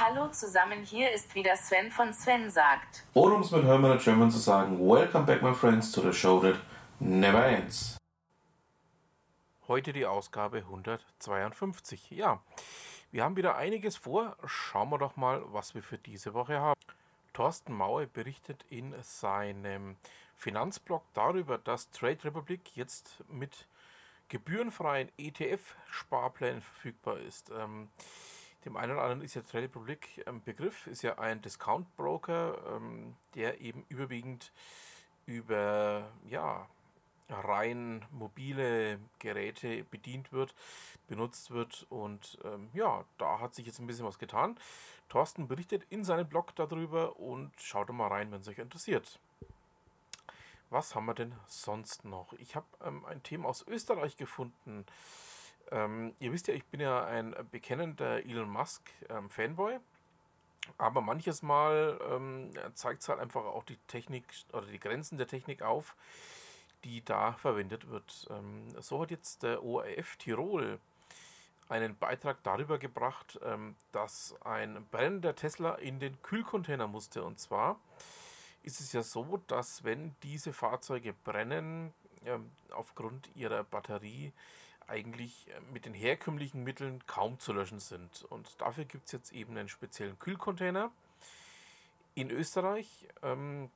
Hallo zusammen, hier ist wieder Sven von Sven sagt. Oder um es mit Hermann German zu sagen, Welcome back my friends to the show that never ends. Heute die Ausgabe 152. Ja, wir haben wieder einiges vor. Schauen wir doch mal, was wir für diese Woche haben. Thorsten Maue berichtet in seinem Finanzblog darüber, dass Trade Republic jetzt mit gebührenfreien ETF-Sparplänen verfügbar ist. Ähm, dem einen oder anderen ist ja Trade Republic ein Begriff, ist ja ein Discount-Broker, ähm, der eben überwiegend über ja, rein mobile Geräte bedient wird, benutzt wird und ähm, ja, da hat sich jetzt ein bisschen was getan. Thorsten berichtet in seinem Blog darüber und schaut mal rein, wenn es euch interessiert. Was haben wir denn sonst noch? Ich habe ähm, ein Thema aus Österreich gefunden. Ähm, ihr wisst ja, ich bin ja ein bekennender Elon Musk ähm. Aber manches Mal ähm, zeigt es halt einfach auch die Technik oder die Grenzen der Technik auf, die da verwendet wird. Ähm, so hat jetzt der ORF Tirol einen Beitrag darüber gebracht, ähm, dass ein brennender Tesla in den Kühlcontainer musste. Und zwar ist es ja so, dass wenn diese Fahrzeuge brennen, ähm, aufgrund ihrer Batterie eigentlich äh, mit den herkömmlichen Mitteln kaum zu löschen sind. Und dafür gibt es jetzt eben einen speziellen Kühlcontainer. In Österreich ähm,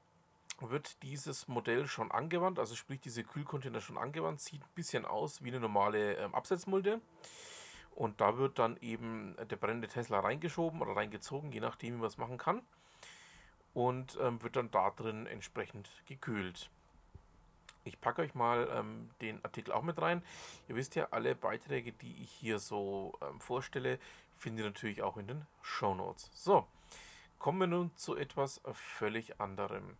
wird dieses Modell schon angewandt, also sprich diese Kühlcontainer schon angewandt, sieht ein bisschen aus wie eine normale ähm, Absetzmulde. Und da wird dann eben der brennende Tesla reingeschoben oder reingezogen, je nachdem, wie man es machen kann. Und ähm, wird dann da drin entsprechend gekühlt. Ich packe euch mal ähm, den Artikel auch mit rein. Ihr wisst ja, alle Beiträge, die ich hier so ähm, vorstelle, findet ihr natürlich auch in den Show Notes. So, kommen wir nun zu etwas völlig anderem.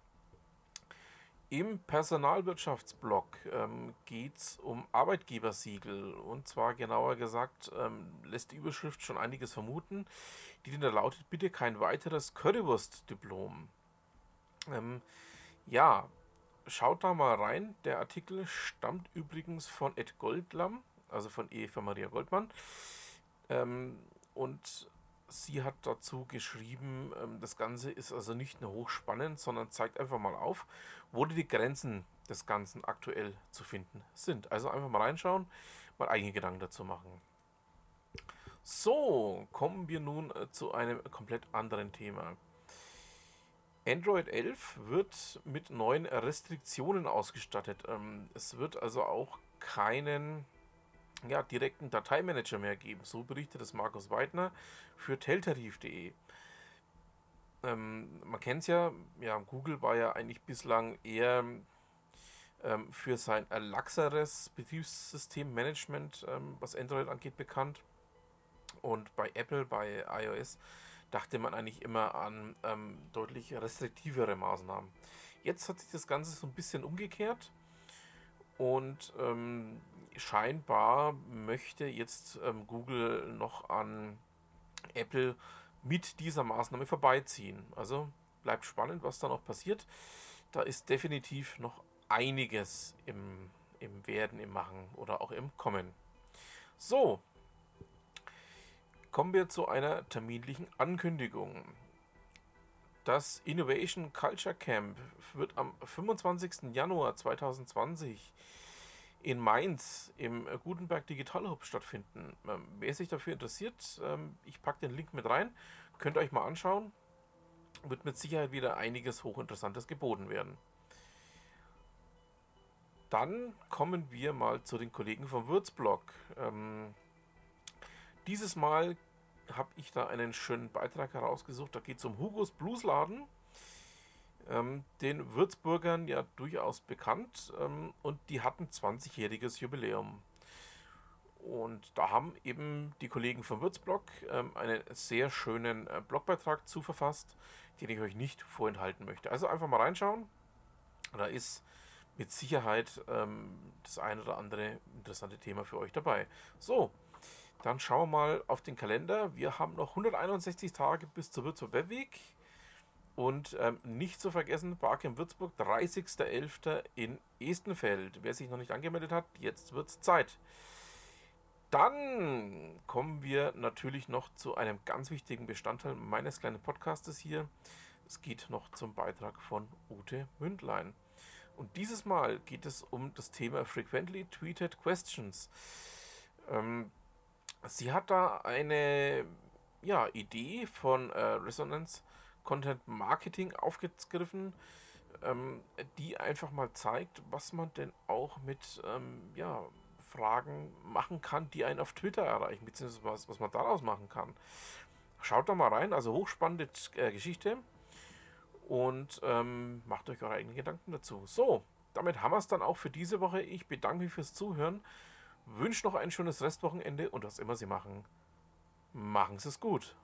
Im Personalwirtschaftsblock ähm, geht es um Arbeitgebersiegel. Und zwar genauer gesagt, ähm, lässt die Überschrift schon einiges vermuten. Die da lautet: Bitte kein weiteres Currywurst-Diplom. Ähm, ja, schaut da mal rein. Der Artikel stammt übrigens von Ed Goldlam, also von Eva Maria Goldmann. Ähm, und sie hat dazu geschrieben, ähm, das Ganze ist also nicht nur hochspannend, sondern zeigt einfach mal auf, wo die Grenzen des Ganzen aktuell zu finden sind. Also einfach mal reinschauen, mal eigene Gedanken dazu machen. So, kommen wir nun äh, zu einem komplett anderen Thema. Android 11 wird mit neuen Restriktionen ausgestattet. Ähm, es wird also auch keinen ja, direkten Dateimanager mehr geben. So berichtet es Markus Weidner für teltarif.de. Ähm, man kennt es ja, ja, Google war ja eigentlich bislang eher ähm, für sein laxeres Betriebssystemmanagement, was Android angeht, bekannt. Und bei Apple, bei iOS, dachte man eigentlich immer an ähm, deutlich restriktivere Maßnahmen. Jetzt hat sich das Ganze so ein bisschen umgekehrt. Und ähm, scheinbar möchte jetzt ähm, Google noch an Apple mit dieser Maßnahme vorbeiziehen. Also bleibt spannend, was da noch passiert. Da ist definitiv noch einiges im, im Werden, im Machen oder auch im Kommen. So, kommen wir zu einer terminlichen Ankündigung. Das Innovation Culture Camp wird am 25. Januar 2020 in Mainz im Gutenberg Digital Hub stattfinden. Ähm, wer sich dafür interessiert, ähm, ich packe den Link mit rein, könnt ihr euch mal anschauen. Wird mit Sicherheit wieder einiges hochinteressantes geboten werden. Dann kommen wir mal zu den Kollegen vom Würzblog. Ähm, dieses Mal habe ich da einen schönen Beitrag herausgesucht. Da geht es um Hugos Bluesladen. Ähm, den Würzburgern ja durchaus bekannt ähm, und die hatten 20-jähriges Jubiläum. Und da haben eben die Kollegen vom Würzblog ähm, einen sehr schönen äh, Blogbeitrag zu verfasst, den ich euch nicht vorenthalten möchte. Also einfach mal reinschauen. Da ist mit Sicherheit ähm, das ein oder andere interessante Thema für euch dabei. So, dann schauen wir mal auf den Kalender. Wir haben noch 161 Tage bis zur Würzburg Webweek. Und ähm, nicht zu vergessen, Barcamp Würzburg, 30.11. in Estenfeld. Wer sich noch nicht angemeldet hat, jetzt wird es Zeit. Dann kommen wir natürlich noch zu einem ganz wichtigen Bestandteil meines kleinen Podcastes hier. Es geht noch zum Beitrag von Ute Mündlein. Und dieses Mal geht es um das Thema Frequently Tweeted Questions. Ähm, sie hat da eine ja, Idee von äh, Resonance Content Marketing aufgegriffen, ähm, die einfach mal zeigt, was man denn auch mit ähm, ja, Fragen machen kann, die einen auf Twitter erreichen, beziehungsweise was, was man daraus machen kann. Schaut da mal rein, also hochspannende äh, Geschichte und ähm, macht euch eure eigenen Gedanken dazu. So, damit haben wir es dann auch für diese Woche. Ich bedanke mich fürs Zuhören, wünsche noch ein schönes Restwochenende und was immer Sie machen, machen Sie es gut.